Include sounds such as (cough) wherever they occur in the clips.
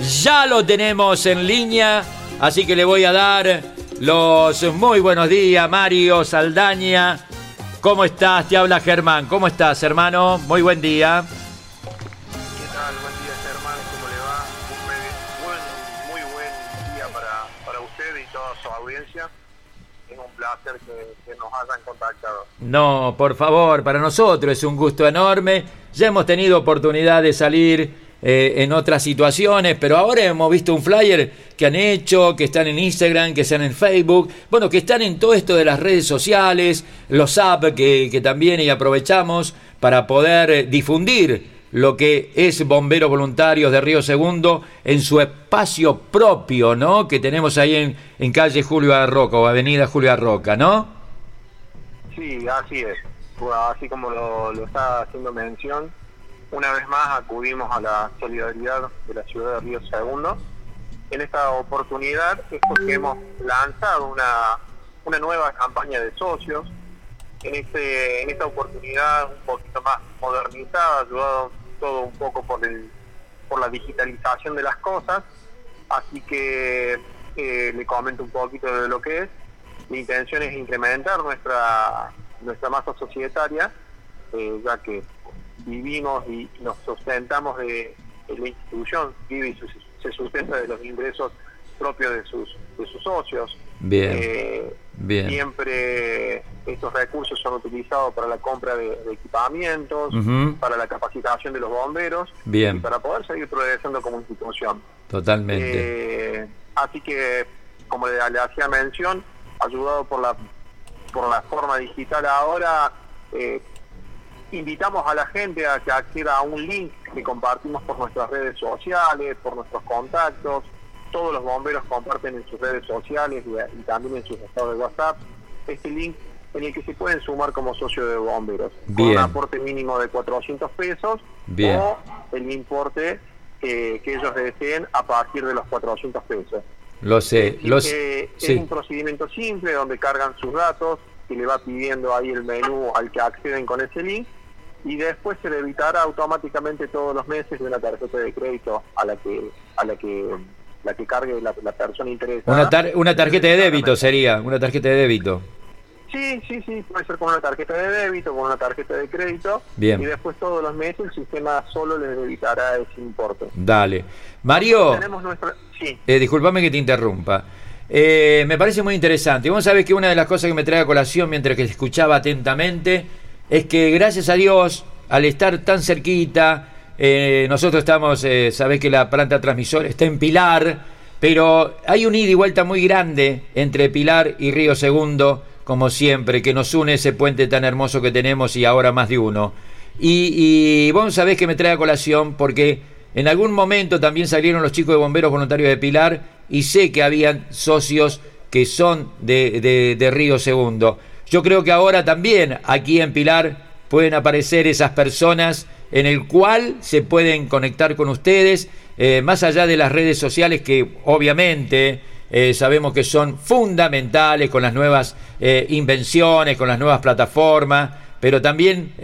Ya lo tenemos en línea, así que le voy a dar los muy buenos días, Mario Saldaña. ¿Cómo estás? Te habla Germán. ¿Cómo estás, hermano? Muy buen día. ¿Qué tal? Buen día, Germán. ¿Cómo le va? Un buen- muy buen día para, para usted y toda su audiencia. Es un placer que, que nos hayan contactado. No, por favor, para nosotros es un gusto enorme. Ya hemos tenido oportunidad de salir eh, en otras situaciones, pero ahora hemos visto un flyer que han hecho, que están en Instagram, que están en Facebook, bueno, que están en todo esto de las redes sociales, los apps que, que también y aprovechamos para poder eh, difundir lo que es Bomberos Voluntarios de Río Segundo en su espacio propio, ¿no? Que tenemos ahí en, en calle Julio Arroca o avenida Julio Arroca, ¿no? Sí, así es. Así como lo está haciendo mención, una vez más acudimos a la solidaridad de la ciudad de Río Segundo. En esta oportunidad es porque hemos lanzado una, una nueva campaña de socios. En, este, en esta oportunidad un poquito más modernizada, ayudado todo un poco por, el, por la digitalización de las cosas. Así que eh, le comento un poquito de lo que es. Mi intención es incrementar nuestra, nuestra masa societaria, eh, ya que vivimos y nos sustentamos de, de la institución, vive y su- se sustenta de los ingresos propios de sus, de sus socios. Bien, Eh, bien. Siempre estos recursos son utilizados para la compra de, de equipamientos, para la capacitación de los bomberos Bien. y para poder seguir progresando como institución. Totalmente. Eh, así que, como le, le hacía mención, ayudado por la por la forma digital ahora, eh, invitamos a la gente a que acceda a un link que compartimos por nuestras redes sociales, por nuestros contactos. Todos los bomberos comparten en sus redes sociales y, también en sus estados de WhatsApp este link en el que se pueden sumar como socio de bomberos con Bien. un aporte mínimo de 400 pesos Bien. o el importe que, que ellos deseen a partir de los 400 pesos. Lo sé, lo sé. Eh, sí. Es un procedimiento simple donde cargan sus datos y le va pidiendo ahí el menú al que acceden con ese link y después se le evitará automáticamente todos los meses de una tarjeta de crédito a la que a la que la que cargue la, la persona interesada. Una, tar- una tarjeta de débito sería, una tarjeta de débito. Sí, sí, sí, puede ser con una tarjeta de débito, con una tarjeta de crédito. Bien. Y después todos los meses el sistema solo les debitará ese importe. Dale. Mario, Tenemos nuestra... Sí, eh, discúlpame que te interrumpa. Eh, me parece muy interesante. Vos sabés que una de las cosas que me trae a colación mientras que escuchaba atentamente es que gracias a Dios, al estar tan cerquita, eh, nosotros estamos, eh, sabés que la planta transmisora está en Pilar, pero hay un ida y vuelta muy grande entre Pilar y Río Segundo, como siempre, que nos une ese puente tan hermoso que tenemos y ahora más de uno. Y, y vos sabés que me trae a colación porque en algún momento también salieron los chicos de bomberos voluntarios de Pilar y sé que habían socios que son de, de- de Río Segundo. Yo creo que ahora también aquí en Pilar pueden aparecer esas personas en el cual se pueden conectar con ustedes, eh, más allá de las redes sociales que obviamente eh, sabemos que son fundamentales con las nuevas eh, invenciones, con las nuevas plataformas, pero también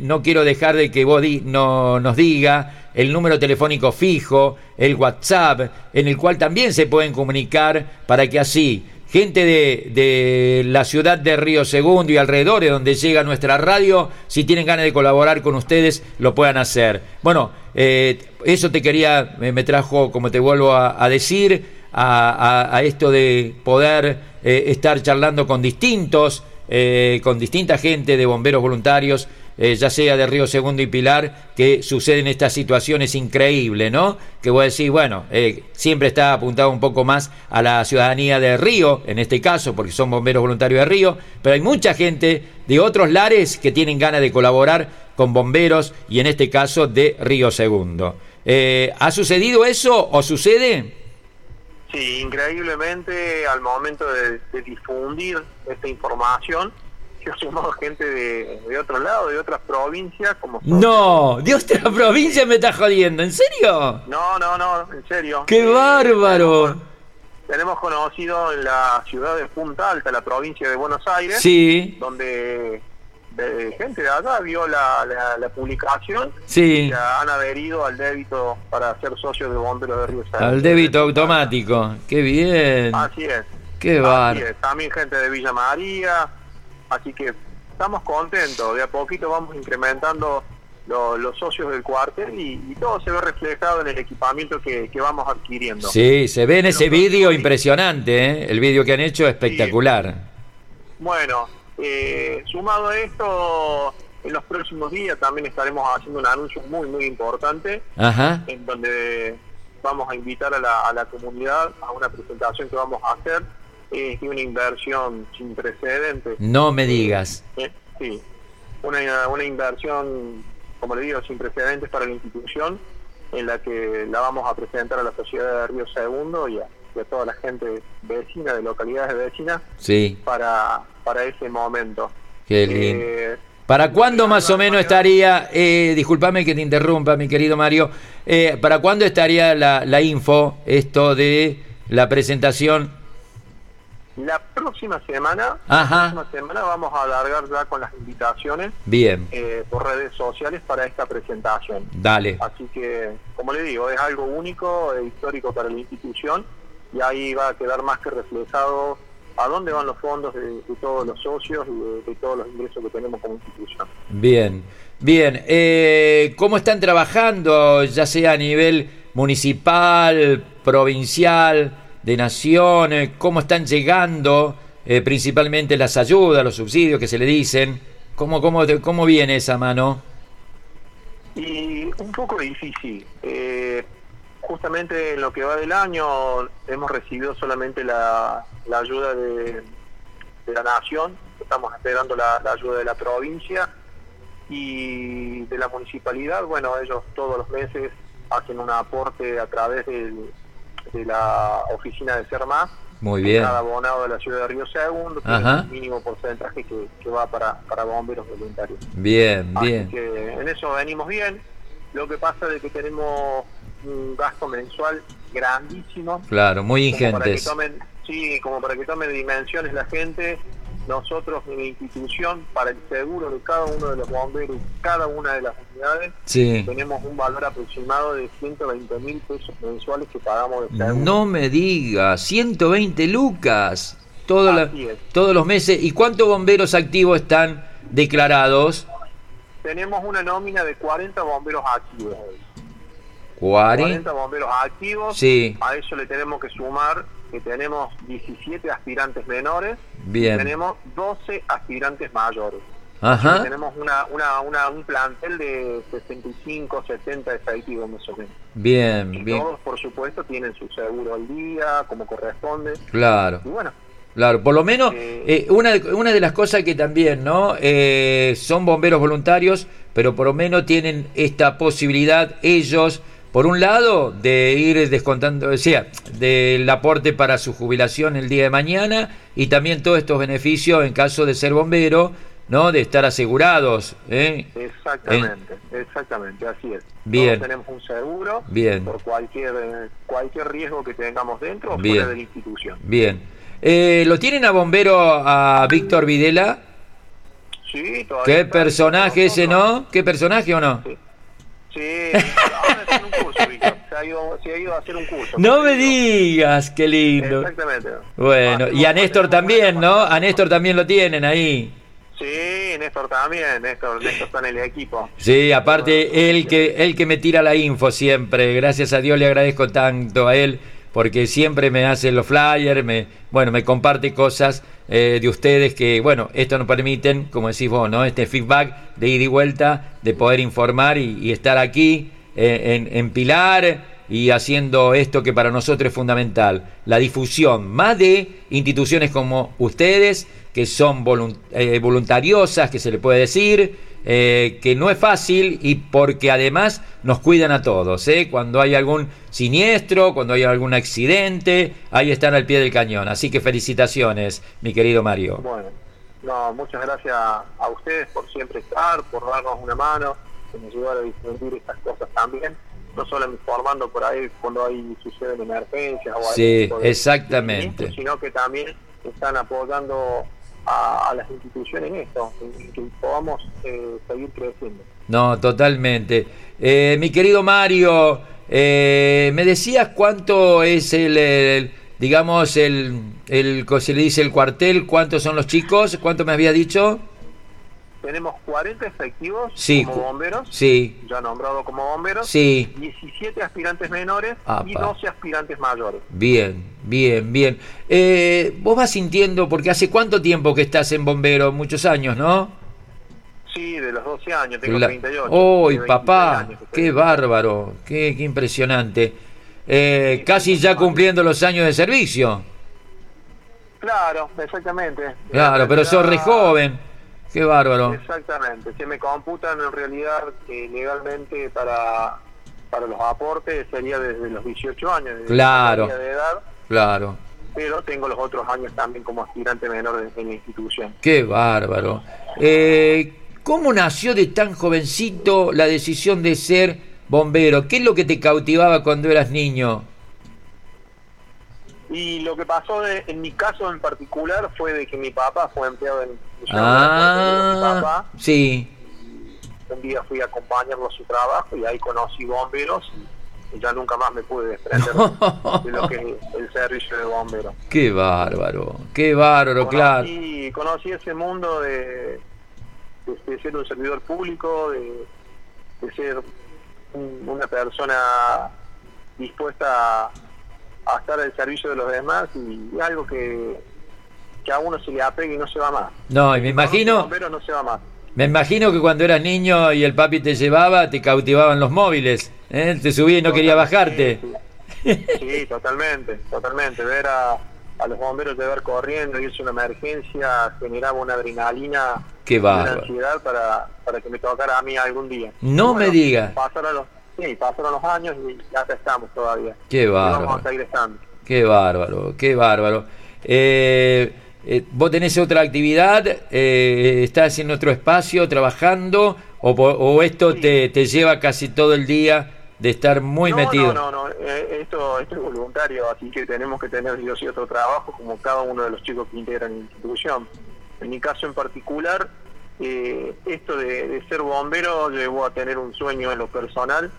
no quiero dejar de que vos no, nos diga el número telefónico fijo, el WhatsApp, en el cual también se pueden comunicar para que así gente de, la ciudad de Río Segundo y alrededores donde llega nuestra radio, si tienen ganas de colaborar con ustedes, lo puedan hacer. Bueno, eh, eso te quería, me, trajo, como te vuelvo a, decir, a esto de poder eh, estar charlando con distintos, eh, con distinta gente de bomberos voluntarios, eh, ya sea de Río Segundo y Pilar, que suceden estas situaciones increíbles, ¿no? Que voy a decir, bueno, eh, siempre está apuntado un poco más a la ciudadanía de Río, en este caso, porque son bomberos voluntarios de Río, pero hay mucha gente de otros lares que tienen ganas de colaborar con bomberos y en este caso de Río Segundo. Eh, ¿Ha sucedido eso o sucede? Sí, increíblemente al momento de, de difundir esta información, se ha sumado gente de, de otro lado, de otras provincias, como No, de otra (laughs) provincia me está jodiendo, ¿en serio? No, no, no, en serio. ¡Qué bárbaro! Tenemos, tenemos conocido en la ciudad de Punta Alta, la provincia de Buenos Aires, Sí, donde de- gente de allá vio la, la, la publicación sí, y han adherido al débito para ser socios de bomberos de Río al débito automático. Qué bien, Así es. qué Así es. También gente de Villa María, así que estamos contentos, de a poquito vamos incrementando lo- los socios del cuartel y, y todo se ve reflejado en el equipamiento que, que vamos adquiriendo. Sí, se ve en ese vídeo impresionante, ¿eh? El vídeo que han hecho es espectacular. Bueno, eh, sumado a esto, en los próximos días también estaremos haciendo un anuncio muy, muy importante, Ajá. en donde vamos a invitar a la, a la comunidad a una presentación que vamos a hacer. Es una inversión sin precedentes. No me digas. Eh, Sí, una, una inversión, como le digo, sin precedentes para la institución, en la que la vamos a presentar a la sociedad de Río Segundo y a, y a toda la gente vecina, de localidades vecinas, Sí, para, para ese momento. qué lindo. Eh, ¿Para cuándo más o menos estaría, eh, discúlpame que te interrumpa, mi querido Mario, eh, ¿para cuándo estaría la, la info, esto de la presentación? La próxima semana, la próxima semana vamos a alargar ya con las invitaciones Bien, eh, por redes sociales para esta presentación. dale. Así que, como le digo, es algo único e histórico para la institución y ahí va a quedar más que reflejado a dónde van los fondos de, de todos los socios y de, de todos los ingresos que tenemos como institución. Bien, bien. Eh, ¿Cómo están trabajando, ya sea a nivel municipal, provincial, de nación? eh, ¿Cómo están llegando eh, principalmente las ayudas, los subsidios que se le dicen? ¿Cómo, cómo, cómo viene esa mano? Y un poco difícil. Eh, justamente en lo que va del año hemos recibido solamente la, la ayuda de, de la nación, estamos esperando la, la ayuda de la provincia y de la municipalidad. Bueno, ellos todos los meses hacen un aporte a través del- de la oficina de Ser Más. Muy bien. Cada abonado de la ciudad de Río Segundo, tiene un mínimo porcentaje que, que va para, para bomberos voluntarios. Bien, Así bien. que en eso venimos bien. Lo que pasa es que tenemos un gasto mensual grandísimo. Claro, muy Como para que ingentes. tomen, sí, como para que tomen dimensiones la gente. Nosotros en la institución, para el seguro de cada uno de los bomberos, cada una de las unidades, Sí. tenemos un valor aproximado de 120 mil pesos mensuales que pagamos de seguro. No me digas, 120 lucas todo la- todos los meses. ¿Y cuántos bomberos activos están declarados? Tenemos una nómina de 40 bomberos activos. 40. 40 bomberos activos. Sí. A eso le tenemos que sumar que tenemos 17 aspirantes menores. Bien. Y tenemos 12 aspirantes mayores. Ajá. Tenemos una, una, una- un plantel de 65, 70 efectivos más o menos. Bien, Y bien. todos, por supuesto, tienen su seguro al día, como corresponde. Claro. Y bueno, Claro, por lo menos Eh, eh, una, de- una de las cosas que también, ¿no? Eh, son bomberos voluntarios, pero por lo menos tienen esta posibilidad ellos, por un lado, de ir descontando, o sea, del aporte para su jubilación el día de mañana y también todos estos beneficios en caso de ser bombero, ¿no? De estar asegurados, ¿eh? exactamente, exactamente, así es. Bien. Todos tenemos un seguro Bien. por cualquier, cualquier riesgo que tengamos dentro o Bien. fuera de la institución. Bien. Eh, ¿Lo tienen a bombero a Víctor Videla? Sí, todavía ¿Qué personaje ese, no? ¿Qué personaje o no? Sí. Sí, ahora está en un curso, Víctor. Se ha, ido, se ha ido a hacer un curso. No me digas, qué lindo. Exactamente. Bueno, y a Néstor también, ¿no? A Néstor también lo tienen ahí. Sí, Néstor también. Néstor, Néstor está en el equipo. Sí, aparte él que él que me tira la info siempre. Gracias a Dios le agradezco tanto a él porque siempre me hace los flyers, me bueno, me comparte cosas eh, de ustedes que bueno, esto nos permiten, como decís vos, ¿no? Este feedback de ida y vuelta, de poder informar y, y estar aquí eh, en, en Pilar, y haciendo esto que para nosotros es fundamental, la difusión, más de instituciones como ustedes, que son eh, voluntariosas, que se le puede decir, eh, que no es fácil y porque además nos cuidan a todos. ¿eh? Cuando hay algún siniestro, cuando hay algún accidente, ahí están al pie del cañón. Así que felicitaciones, mi querido Mario. Bueno, no, muchas gracias a ustedes por siempre estar, por darnos una mano, que nos ayudar a difundir estas cosas también no solo informando por ahí cuando hay suceden emergencias o sí, exactamente sino que también están apoyando a, las instituciones en esto, que podamos eh, seguir creciendo. No, totalmente. Eh, mi querido Mario, eh, ¿me decías cuánto es el, digamos, el, el, se le dice el cuartel? ¿Cuántos son los chicos? ¿Cuánto me había dicho? Tenemos 40 efectivos como bomberos, sí. ya nombrado como bomberos, sí. 17 aspirantes menores y 12 aspirantes mayores. Bien, bien, bien. Eh, vos vas sintiendo, porque hace cuánto tiempo que estás en bombero, muchos años, ¿no? Sí, de los 12 años, tengo 38. ¡Uy, papá! ¡Qué bárbaro! ¡Qué, qué impresionante! Eh, casi ya cumpliendo los años de servicio. Claro, exactamente. Claro, pero sos re joven. Qué bárbaro. Exactamente, se me computan en realidad que legalmente para, para los aportes sería desde los 18 años claro, de edad. Claro. Pero tengo los otros años también como aspirante menor en, la institución. Qué bárbaro. Eh, ¿Cómo nació de tan jovencito la decisión de ser bombero? ¿Qué es lo que te cautivaba cuando eras niño? Y lo que pasó en mi caso en particular fue de que mi papá fue empleado en ah, mi papá. Sí. Un día fui a acompañarlo a su trabajo y ahí conocí bomberos y ya nunca más me pude desprender de lo que es el servicio de bomberos. Qué bárbaro, qué bárbaro, claro. Conocí ese mundo de, de, ser un servidor público, de, ser una persona dispuesta a a estar al servicio de los demás y, algo que, que, a uno se le apegue y no se va más. No, y me imagino... Pero no se va más. Me imagino que cuando eras niño y el papi te llevaba, te cautivaban los móviles, ¿eh? te subía y no quería bajarte. Sí, (laughs) totalmente, totalmente. Ver a, a los bomberos de ver corriendo y es una emergencia generaba una adrenalina, Qué una ansiedad para, para que me tocara a mí algún día. No me digas. Sí, pasaron los años y ya estamos todavía. Qué bárbaro. vamos a seguir estando. Qué bárbaro, qué bárbaro. Eh, eh, ¿Vos tenés otra actividad? Eh, ¿Estás en otro espacio trabajando? ¿O, esto te, te, lleva casi todo el día de estar muy metido? No, no, no. esto, esto es voluntario, así que tenemos que tener yo sí otro trabajo como cada uno de los chicos que integran la institución. En mi caso en particular, esto de, de ser bombero llevó a tener un sueño en lo personal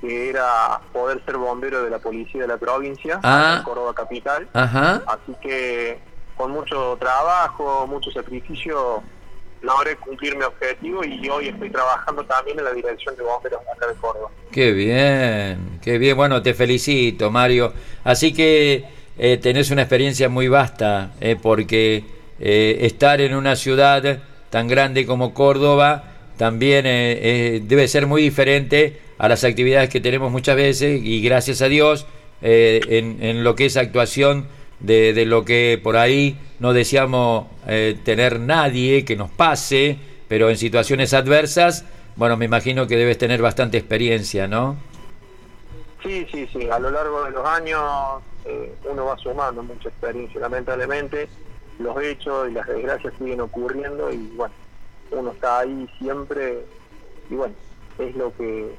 que era poder ser bombero de la policía de la provincia, ah. en Córdoba Capital. Ajá. Así que con mucho trabajo, mucho sacrificio, logré cumplir mi objetivo y hoy estoy trabajando también en la dirección de bomberos acá de Córdoba. Qué bien, qué bien. Bueno, te felicito, Mario. Así que eh, tenés una experiencia muy vasta, eh, porque eh, estar en una ciudad tan grande como Córdoba también debe ser muy diferente a las actividades que tenemos muchas veces y gracias a Dios eh, en, lo que es actuación de, lo que por ahí no deseamos eh, tener nadie que nos pase, pero en situaciones adversas, bueno, me imagino que debes tener bastante experiencia, ¿no? Sí, sí, sí, a lo largo de los años eh, uno va sumando mucha experiencia, lamentablemente los hechos y las desgracias siguen ocurriendo y bueno, uno está ahí siempre y bueno, es lo que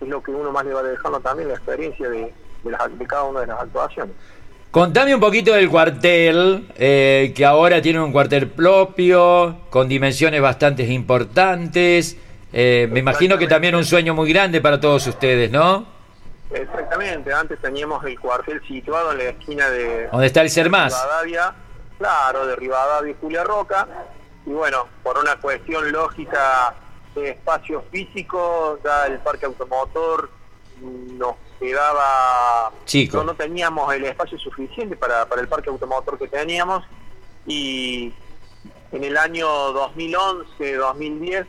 es lo que uno más le va dejando también la experiencia de, de, cada una de las actuaciones. Contame un poquito del cuartel, eh, que ahora tiene un cuartel propio, con dimensiones bastante importantes. Eh, me imagino que también un sueño muy grande para todos ustedes, ¿no? Exactamente, antes teníamos el cuartel situado en la esquina de... ¿Dónde está el Sermás? Rivadavia, claro, de Rivadavia y Julia Roca. Y bueno, por una cuestión lógica de espacio físico, ya el parque automotor nos quedaba... Chico. No, teníamos el espacio suficiente para, para el parque automotor que teníamos y en el año 2011, 2010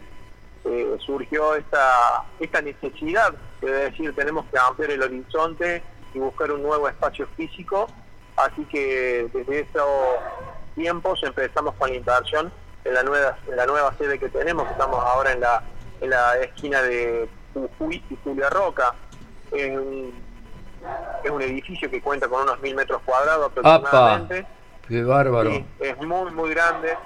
eh, surgió esta, esta necesidad es decir, tenemos que ampliar el horizonte y buscar un nuevo espacio físico, así que desde esos tiempos empezamos con la inversión en la nueva, en la nueva sede que tenemos, estamos ahora en la, en la esquina de Jujuy y Julia Roca, es un, es un edificio que cuenta con unos mil metros cuadrados aproximadamente. ¡Qué bárbaro! es muy, muy grande.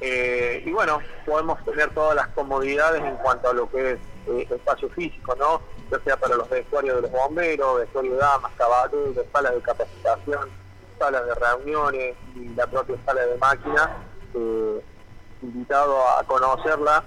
Eh, y bueno, podemos tener todas las comodidades en cuanto a lo que es eh, espacio físico, ¿no? Ya sea para los vestuarios de los bomberos, vestuarios de damas, caballeros, salas de capacitación, salas de reuniones y la propia sala de máquinas. Eh, invitado a conocerla,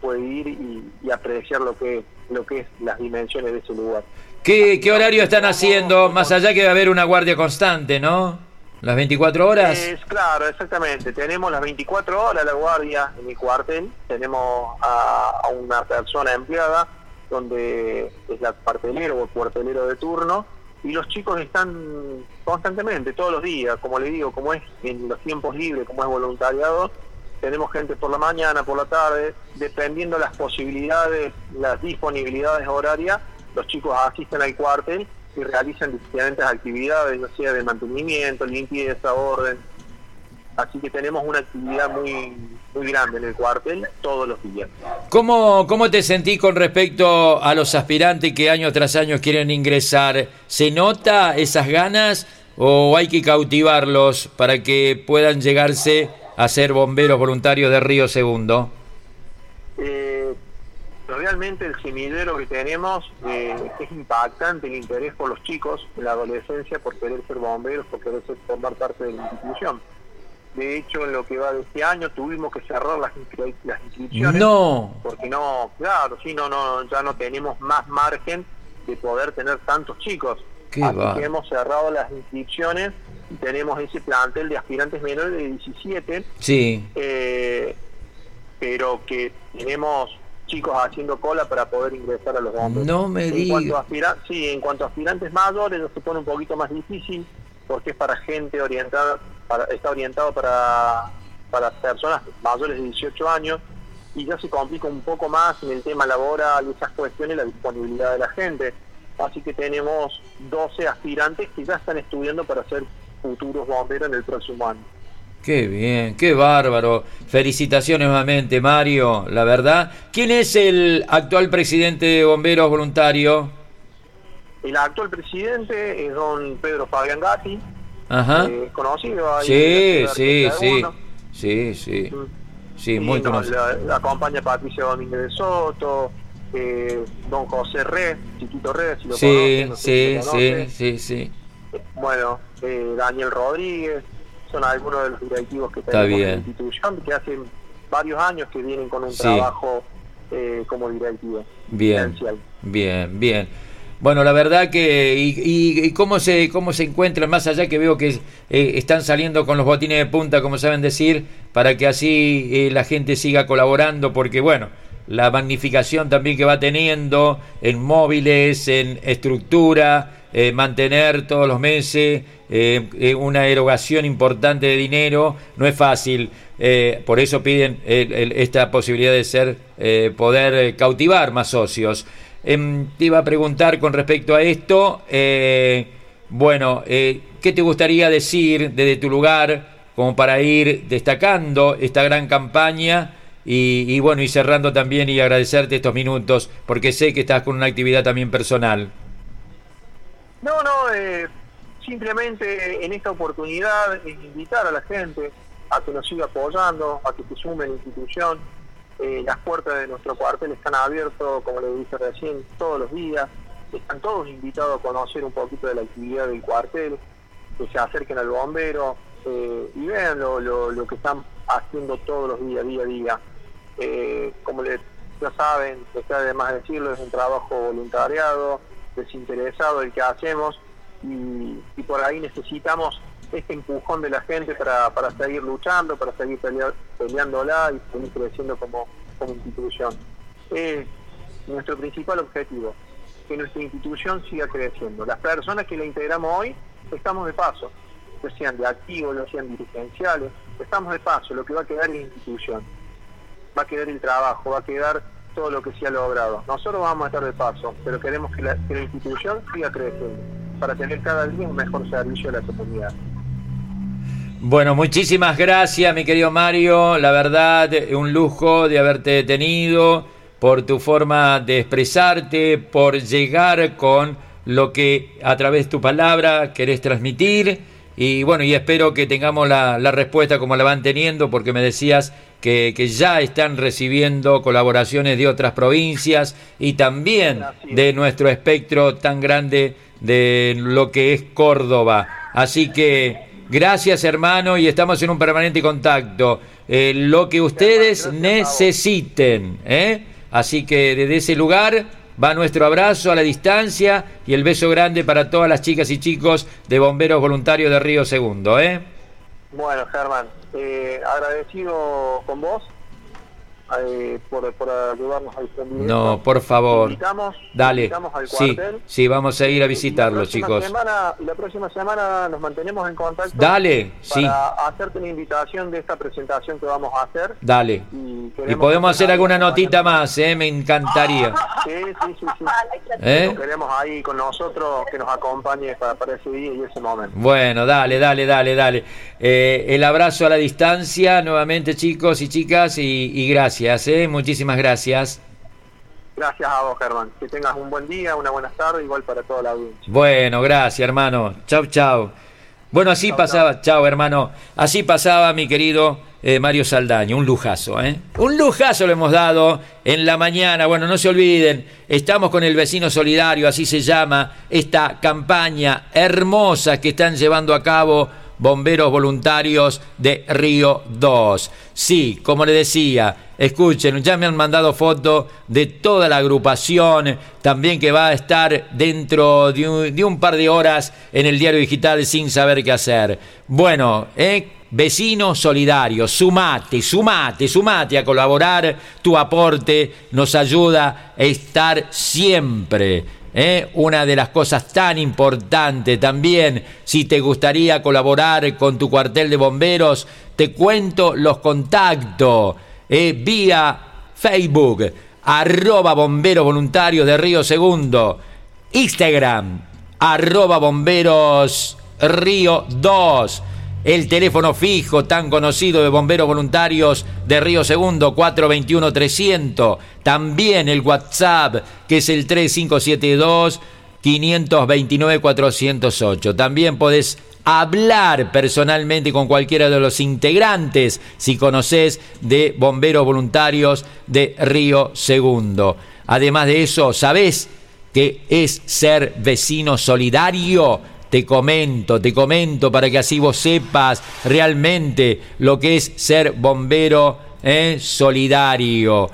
puede ir y, apreciar lo que, lo que es las dimensiones de ese lugar. ¿Qué, ¿Qué horario están haciendo? Más allá que va a haber una guardia constante, ¿no? ¿Las 24 horas? Es, claro, exactamente. Tenemos las 24 horas la guardia en mi cuartel. Tenemos a, una persona empleada, donde es la cuartelero o el cuartelero de turno. Y los chicos están constantemente, todos los días, como le digo, como es en los tiempos libres, como es voluntariado, tenemos gente por la mañana, por la tarde, dependiendo las posibilidades, las disponibilidades horarias, los chicos asisten al cuartel y realizan diferentes actividades, ya sea de mantenimiento, limpieza, orden. Así que tenemos una actividad muy muy grande en el cuartel todos los días. ¿Cómo, ¿Cómo te sentís con respecto a los aspirantes que año tras año quieren ingresar? ¿Se nota esas ganas o hay que cautivarlos para que puedan llegarse a ser bomberos voluntarios de Río Segundo? realmente el semillero que tenemos eh, es impactante el interés por los chicos en la adolescencia por querer ser bomberos, por querer formar parte de la institución. De hecho, en lo que va de este año tuvimos que cerrar las, inscripciones. No. Porque no, claro, sí, no, no, ya no tenemos más margen de poder tener tantos chicos. Qué Así que hemos cerrado las inscripciones y tenemos ese plantel de aspirantes menores de 17. Sí. Eh, pero que tenemos chicos haciendo cola para poder ingresar a los bomberos. No me digas. Sí, en cuanto a aspirantes mayores se pone un poquito más difícil porque es para gente orientada, para, está orientado para, para personas mayores de 18 años y ya se complica un poco más en el tema laboral y esas cuestiones la disponibilidad de la gente. Así que tenemos 12 aspirantes que ya están estudiando para ser futuros bomberos en el próximo año. Qué bien, qué bárbaro. Felicitaciones nuevamente, Mario. La verdad, ¿quién es el actual presidente de Bomberos Voluntarios? El actual presidente es don Pedro Fabián Gatti, Ajá. Eh, conocido. Ahí sí, sí, sí, sí, sí, mm. sí, muy conocido. La, acompaña Patricia Domínguez de Soto, eh, don José Red, Chiquito Red, si lo sí, sí, sí, sí, sí. Bueno, eh, Daniel Rodríguez, son algunos de los directivos que tenemos en la institución, que hacen varios años que vienen con un trabajo eh, como directivo. Bien, bien, bien. Bueno, la verdad que y, cómo se cómo se encuentran más allá que veo que eh, están saliendo con los botines de punta, como saben decir, para que así eh, la gente siga colaborando, porque bueno, la magnificación también que va teniendo en móviles, en estructura, eh, mantener todos los meses eh, eh, una erogación importante de dinero, no es fácil. por eso piden esta posibilidad de ser, poder cautivar más socios. Em, te iba a preguntar con respecto a esto, bueno, ¿qué te gustaría decir desde tu lugar como para ir destacando esta gran campaña? Y, bueno, y cerrando también y agradecerte estos minutos, porque sé que estás con una actividad también personal. No, no, eh, simplemente en esta oportunidad es invitar a la gente a que nos siga apoyando, a que se sume a la institución. Eh, las puertas de nuestro cuartel están abiertas, como le dije recién, todos los días. Están todos invitados a conocer un poquito de la actividad del cuartel, que se acerquen al bombero eh, y vean lo, lo que están haciendo todos los días, día a día. Eh, como les, ya saben, está de decirlo, es un trabajo voluntariado, desinteresado el que hacemos y, por ahí necesitamos este empujón de la gente para, para seguir luchando, para seguir peleándola y seguir creciendo como, como institución. Es nuestro principal objetivo, que nuestra institución siga creciendo. Las personas que la integramos hoy estamos de paso, ya sean de activos, ya sean dirigenciales, estamos de paso, lo que va a quedar es la institución va a quedar el trabajo, va a quedar todo lo que se ha logrado. Nosotros vamos a estar de paso, pero queremos que la, que la institución siga creciendo para tener cada día un mejor servicio a la comunidad. Bueno, muchísimas gracias, mi querido Mario. La verdad, un lujo de haberte tenido por tu forma de expresarte, por llegar con lo que a través de tu palabra querés transmitir. Y bueno, y espero que tengamos la, la respuesta como la van teniendo, porque me decías que, que, ya están recibiendo colaboraciones de otras provincias y también de nuestro espectro tan grande de lo que es Córdoba. Así que Gracias, hermano, y estamos en un permanente contacto. Eh, lo que ustedes necesiten. ¿eh? Así que desde ese lugar va nuestro abrazo a la distancia y el beso grande para todas las chicas y chicos de Bomberos Voluntarios de Río Segundo. ¿eh? Bueno, Germán, eh, agradecido con vos eh, por, por, ayudarnos a difundir. No, por favor. Invitamos, Dale. invitamos al sí, sí, vamos a ir a Y visitarlo, la próxima chicos. Semana, la próxima semana nos mantenemos en contacto. Dale, sí. Para hacerte una invitación de esta presentación que vamos a hacer. Dale. Y, Y podemos hacer alguna notita más, ¿eh? Me encantaría. Sí, sí, sí. sí. (laughs) ¿Eh? Lo queremos ahí con nosotros, que nos acompañe para, para ese día y ese momento. Bueno, dale, dale, dale, dale. Eh, el abrazo a la distancia, nuevamente chicos y chicas, y, y gracias, ¿eh? muchísimas gracias. Gracias a vos, Germán. Que tengas un buen día, una buena tarde, igual para toda la audiencia. Bueno, gracias hermano. Chau, chau. Bueno, así pasaba, chau hermano, así pasaba mi querido eh, Mario Saldaño, un lujazo, ¿eh? Un lujazo le hemos dado en la mañana. Bueno, no se olviden, estamos con el vecino solidario, así se llama esta campaña hermosa que están llevando a cabo bomberos voluntarios de Río 2. Sí, como le decía, escuchen, ya me han mandado fotos de toda la agrupación, también que va a estar dentro de un, de un par de horas en el diario digital sin saber qué hacer. Bueno, eh, vecino solidario, sumate, sumate, sumate a colaborar, tu aporte nos ayuda a estar siempre. ¿Eh? Una de las cosas tan importantes también, si te gustaría colaborar con tu cuartel de bomberos, te cuento los contactos ¿eh? vía Facebook, arroba bomberos voluntarios de Río Segundo, Instagram, arroba bomberos Río 2. El teléfono fijo tan conocido de bomberos voluntarios de Río Segundo, 421-300. También el WhatsApp, que es el 3572 529-408. También podés hablar personalmente con cualquiera de los integrantes, si conoces, de bomberos voluntarios de Río Segundo. Además de eso, ¿sabés qué es ser vecino solidario? Te comento, te comento para que así vos sepas realmente lo que es ser bombero ¿eh? solidario.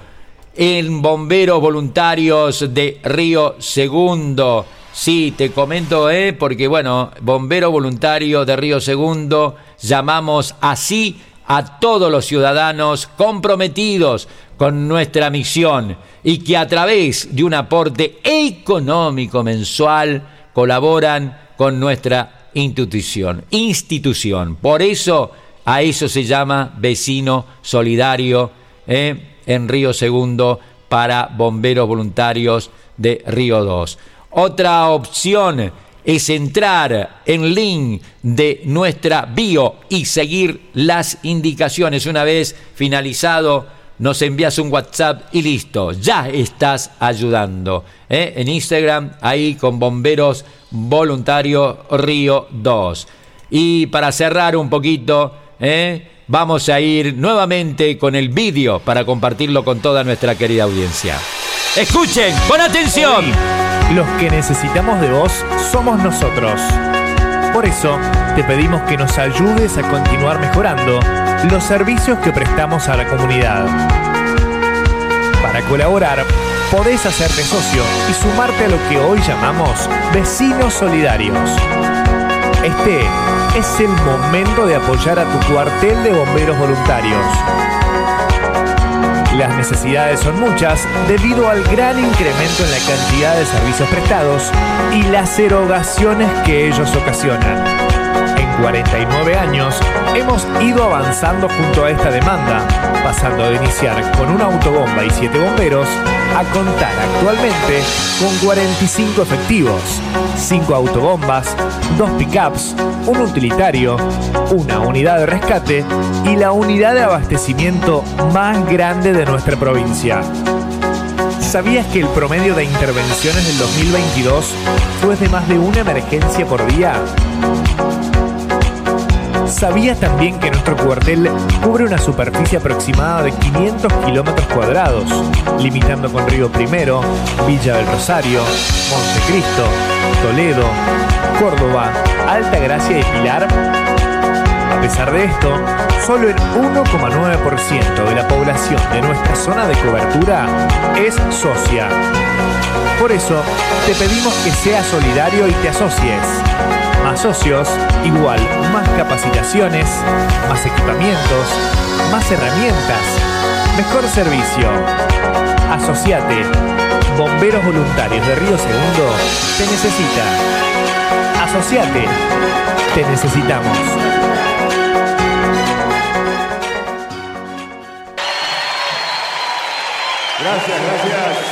En Bomberos Voluntarios de Río Segundo. Sí, te comento, ¿eh? porque bueno, Bombero Voluntario de Río Segundo, llamamos así a todos los ciudadanos comprometidos con nuestra misión y que a través de un aporte económico mensual colaboran con nuestra institución. institución. Por eso a eso se llama vecino solidario ¿eh? en Río Segundo para bomberos voluntarios de Río 2. Otra opción es entrar en link de nuestra bio y seguir las indicaciones. Una vez finalizado, nos envías un WhatsApp y listo, ya estás ayudando. ¿eh? En Instagram, ahí con Bomberos Voluntarios Río 2. Y para cerrar un poquito, ¿eh? vamos a ir nuevamente con el vídeo para compartirlo con toda nuestra querida audiencia. Escuchen, con atención. Los que necesitamos de vos somos nosotros. Por eso, te pedimos que nos ayudes a continuar mejorando los servicios que prestamos a la comunidad. Para colaborar, podés hacerte socio y sumarte a lo que hoy llamamos vecinos solidarios. Este es el momento de apoyar a tu cuartel de bomberos voluntarios. Las necesidades son muchas debido al gran incremento en la cantidad de servicios prestados y las erogaciones que ellos ocasionan. En 49 años, hemos ido avanzando junto a esta demanda, pasando de iniciar con una autobomba y siete bomberos a contar actualmente con 45 efectivos, 5 autobombas, 2 pickups, un utilitario, una unidad de rescate y la unidad de abastecimiento más grande de nuestra provincia. ¿Sabías que el promedio de intervenciones del 2022 fue de más de una emergencia por día? ¿Sabías también que nuestro cuartel cubre una superficie aproximada de 500 kilómetros cuadrados, limitando con Río Primero, Villa del Rosario, Montecristo, Toledo, Córdoba, Alta Gracia y Pilar? A pesar de esto, solo el 1,9% de la población de nuestra zona de cobertura es socia. Por eso, te pedimos que seas solidario y te asocies. Más socios, igual más capacitaciones, más equipamientos, más herramientas, mejor servicio. Asociate. Bomberos Voluntarios de Río Segundo te necesita. Asociate. Te necesitamos. Gracias, gracias.